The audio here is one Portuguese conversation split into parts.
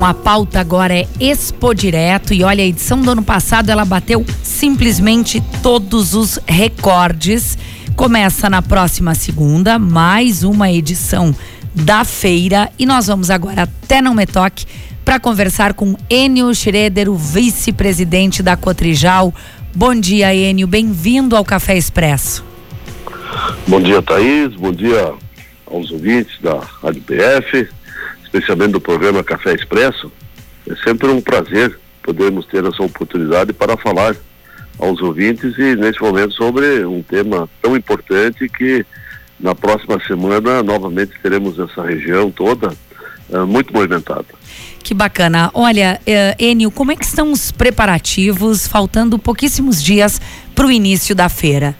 A pauta agora é Expo Direto e olha, a edição do ano passado ela bateu simplesmente todos os recordes. Começa na próxima segunda, mais uma edição da feira e nós vamos agora até Não Me Toque para conversar com Enio Schroeder, o vice-presidente da Cotrijal. Bom dia, Enio, bem-vindo ao Café Expresso. Bom dia, Thaís, bom dia aos ouvintes da Rádio PF especialmente do programa Café Expresso, é sempre um prazer podermos ter essa oportunidade para falar aos ouvintes e neste momento sobre um tema tão importante que na próxima semana novamente teremos essa região toda uh, muito movimentada. Que bacana. Olha, uh, Enio, como é que estão os preparativos, faltando pouquíssimos dias para o início da feira?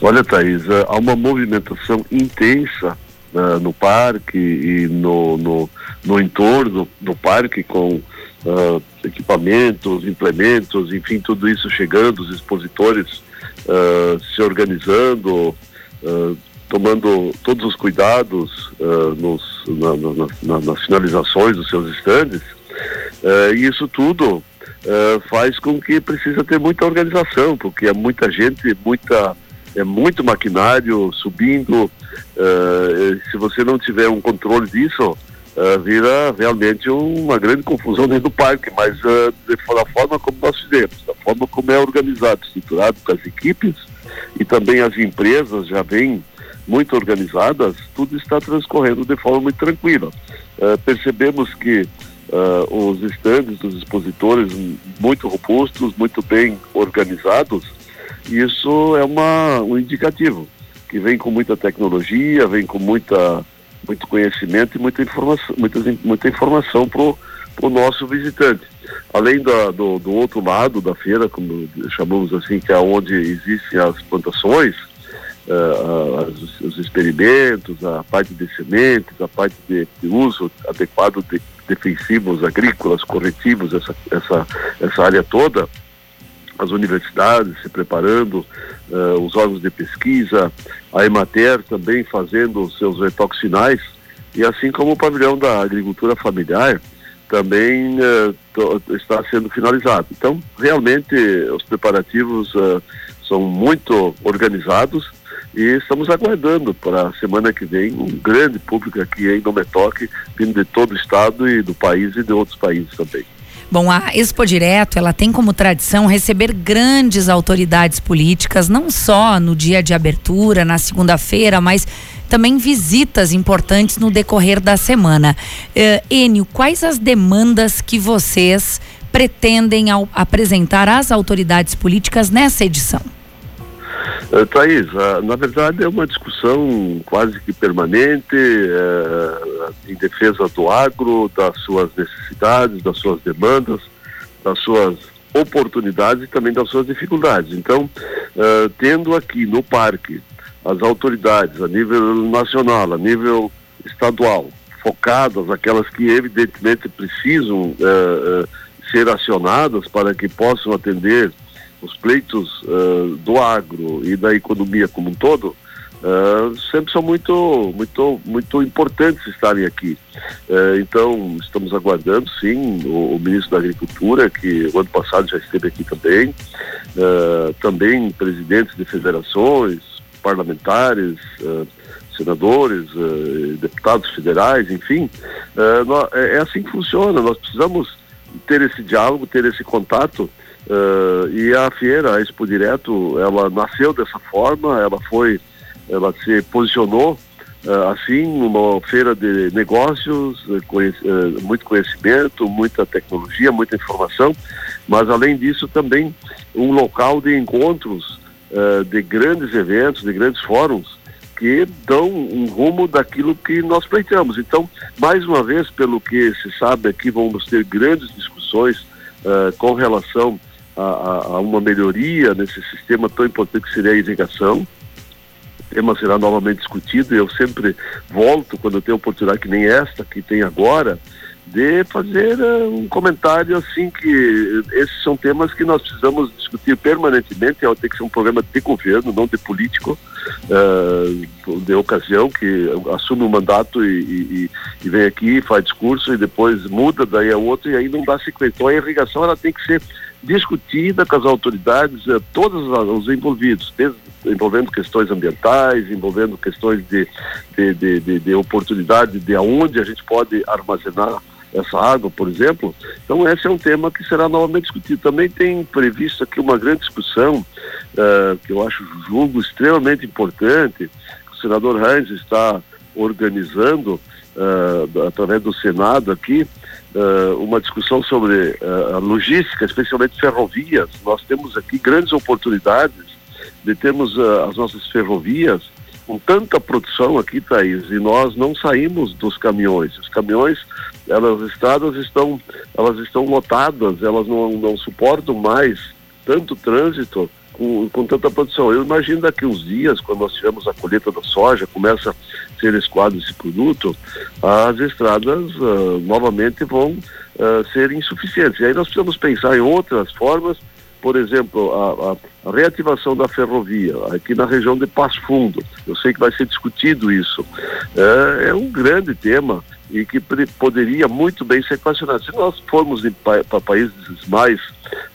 Olha, Thaís, uh, há uma movimentação intensa uh, no parque e no, no, no entorno do parque com uh, equipamentos, implementos, enfim, tudo isso chegando, os expositores uh, se organizando, tomando todos os cuidados nos, na, na, na, nas finalizações dos seus estandes. isso tudo faz com que precisa ter muita organização, porque é muita gente, muita é muito maquinário subindo. Uh, se você não tiver um controle disso, uh, vira realmente uma grande confusão dentro do parque, mas uh, da forma como nós fizemos, da forma como é organizado, estruturado com as equipes e também as empresas já vêm muito organizadas, tudo está transcorrendo de forma muito tranquila. percebemos que os estandes dos expositores muito robustos, muito bem organizados, isso é uma, um indicativo que vem com muita tecnologia, vem com muita, muito conhecimento e muita informação, muita, muita informação para o nosso visitante. Além da, do, do outro lado da feira, como chamamos assim, que é onde existem as plantações, uh, as, os experimentos, a parte de sementes, a parte de, de uso adequado de defensivos agrícolas, corretivos, essa, essa, essa área toda, as universidades se preparando, uh, os órgãos de pesquisa, a Emater também fazendo os seus retoxinais, e assim como o pavilhão da agricultura familiar também uh, está sendo finalizado. Então, realmente, os preparativos uh, são muito organizados e estamos aguardando para a semana que vem um grande público aqui em Nometoque, vindo de todo o estado e do país e de outros países também. Bom, a Expo Direto, ela tem como tradição receber grandes autoridades políticas, não só no dia de abertura, na segunda-feira, mas também visitas importantes no decorrer da semana. Uh, Enio, quais as demandas que vocês pretendem apresentar às autoridades políticas nessa edição? Uh, Thaís, uh, na verdade é uma discussão quase que permanente uh, em defesa do agro, das suas necessidades, das suas demandas, das suas oportunidades e também das suas dificuldades. Então, tendo aqui no parque as autoridades a nível nacional, a nível estadual, focadas, aquelas que evidentemente precisam ser acionadas para que possam atender os pleitos uh, do agro e da economia como um todo uh, sempre são muito, muito, muito importantes estarem aqui. Uh, então, estamos aguardando, sim, o, o, ministro da Agricultura, que o ano passado já esteve aqui também, também presidentes de federações, parlamentares, senadores, deputados federais, enfim. é, é assim que funciona, nós precisamos ter esse diálogo, ter esse contato Uh, e a feira, a Expo Direto, ela nasceu dessa forma, ela foi, ela se posicionou uh, assim, uma feira de negócios, uh, muito conhecimento, muita tecnologia, muita informação, mas além disso também um local de encontros de grandes eventos, de grandes fóruns, que dão um rumo daquilo que nós pleiteamos. Então, mais uma vez, pelo que se sabe aqui, vamos ter grandes discussões com relação a, a, uma melhoria nesse sistema tão importante que seria a irrigação. Tema será novamente discutido e eu sempre volto, quando tenho oportunidade que nem esta que tem agora, de fazer uh, um comentário assim que esses são temas que nós precisamos discutir permanentemente, é, tem que ser um programa de governo, não de político, uh, de ocasião, que assume o um mandato e, e, e, vem aqui, faz discurso e depois muda, daí a outro e aí não dá sequência. Então a irrigação ela tem que ser discutida com as autoridades, uh, todos os envolvidos, desde, envolvendo questões ambientais, envolvendo questões de, de, de, de, de oportunidade de aonde a gente pode armazenar essa água, por exemplo. Então, esse é um tema que será novamente discutido. Também tem previsto aqui uma grande discussão, uh, que eu acho julgo extremamente importante, que o senador Reis está organizando, uh, através do Senado aqui, uh, uma discussão sobre a logística, especialmente ferrovias. Nós temos aqui grandes oportunidades de termos as nossas ferrovias com tanta produção aqui, Thaís, e nós não saímos dos caminhões. Os caminhões, elas, as estradas estão, elas estão lotadas, elas não, não suportam mais tanto trânsito com, com tanta produção. Eu imagino daqui uns dias, quando nós tivermos a colheita da soja, começa a ser escoado esse produto, as estradas uh, novamente vão uh, ser insuficientes. E aí nós precisamos pensar em outras formas por exemplo, a, a, reativação da ferrovia aqui na região de Passo Fundo. Eu sei que vai ser discutido isso. É, é um grande tema e que poderia muito bem ser equacionado. Se nós formos para pa países mais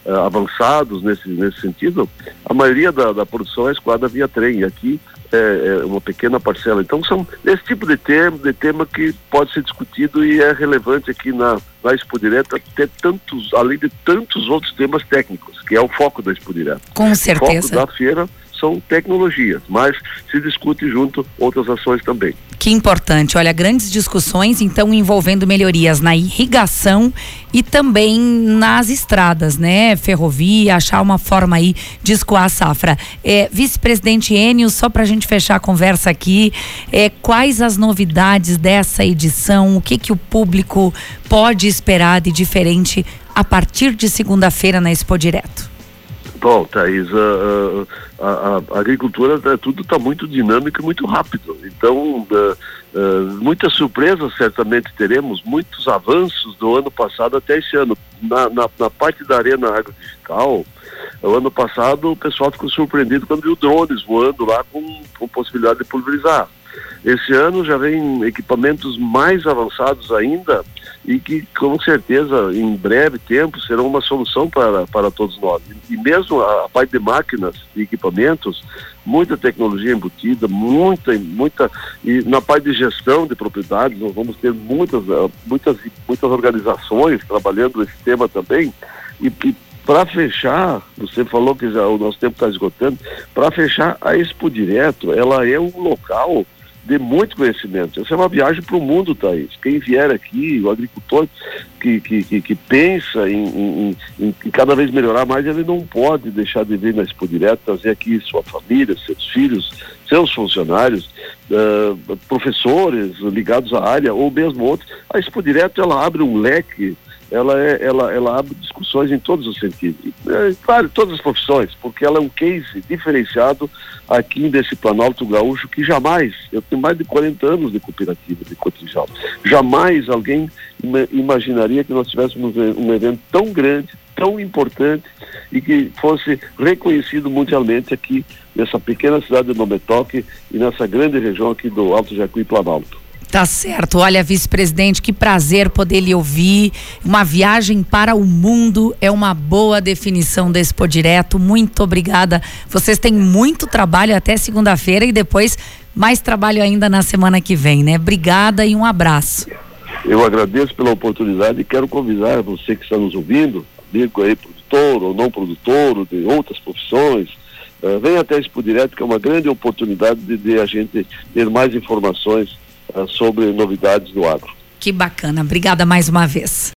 uh, avançados nesse, nesse sentido, a maioria da, da produção é escoada via trem. E aqui é, é, uma pequena parcela. Então são esse tipo de tema, de tema que pode ser discutido e é relevante aqui na, na Expo Direta ter tantos, além de tantos outros temas técnicos, que é o foco da Expo Direta. Com certeza. O foco da feira são tecnologias, mas se discute junto outras ações também. Que importante. Olha, grandes discussões, então, envolvendo melhorias na irrigação e também nas estradas, né? Ferrovia, achar uma forma aí de escoar a safra. É, Vice-presidente Enio, só para a gente fechar a conversa aqui, é, quais as novidades dessa edição? O que, que o público pode esperar de diferente a partir de segunda-feira na Expo Direto? Bom, Thaís, a, a, a agricultura tá, tudo está muito dinâmico e muito rápido. Então, uh, uh, muitas surpresas certamente teremos, muitos avanços do ano passado até esse ano. Na, na, na parte da arena agrodigital, o ano passado o pessoal ficou surpreendido quando viu drones voando lá com, com possibilidade de pulverizar. Esse ano já vem equipamentos mais avançados ainda e que com certeza em breve tempo serão uma solução para, para todos nós. E mesmo a, a parte de máquinas e equipamentos, muita tecnologia embutida, muita, muita, e na parte de gestão de propriedades, nós vamos ter muitas, eh, muitas, muitas organizações trabalhando esse tema também, e, e para fechar, você falou que já o nosso tempo está esgotando, para fechar a Expo Direto, ela é um local de muito conhecimento. Essa é uma viagem para o mundo, Thaís. Quem vier aqui, o agricultor que, que, que, que pensa em, em, em, cada vez melhorar mais, ele não pode deixar de vir na Expo Direto, trazer aqui sua família, seus filhos, seus funcionários, uh, professores ligados à área, ou mesmo outros. A Expo Direto, ela abre um leque ela, é, ela, ela abre discussões em todos os sentidos. É, claro, todas as profissões, porque ela é um case diferenciado aqui desse Planalto Gaúcho que jamais, eu tenho mais de 40 anos de cooperativa de cotrijal, jamais alguém imaginaria que nós tivéssemos um evento tão grande, tão importante e que fosse reconhecido mundialmente aqui nessa pequena cidade de Nometoque e nessa grande região aqui do Alto Jacuí Planalto. Tá certo. Olha, vice-presidente, que prazer poder lhe ouvir. Uma viagem para o mundo é uma boa definição desse Direto. Muito obrigada. Vocês têm muito trabalho até segunda-feira e depois mais trabalho ainda na semana que vem, né? Obrigada e um abraço. Eu agradeço pela oportunidade e quero convidar você que está nos ouvindo, amigo aí, produtor ou não produtor, de outras profissões, uh, venha até Expo Direto, que é uma grande oportunidade de, de a gente ter mais informações sobre novidades do agro. Que bacana. Obrigada mais uma vez.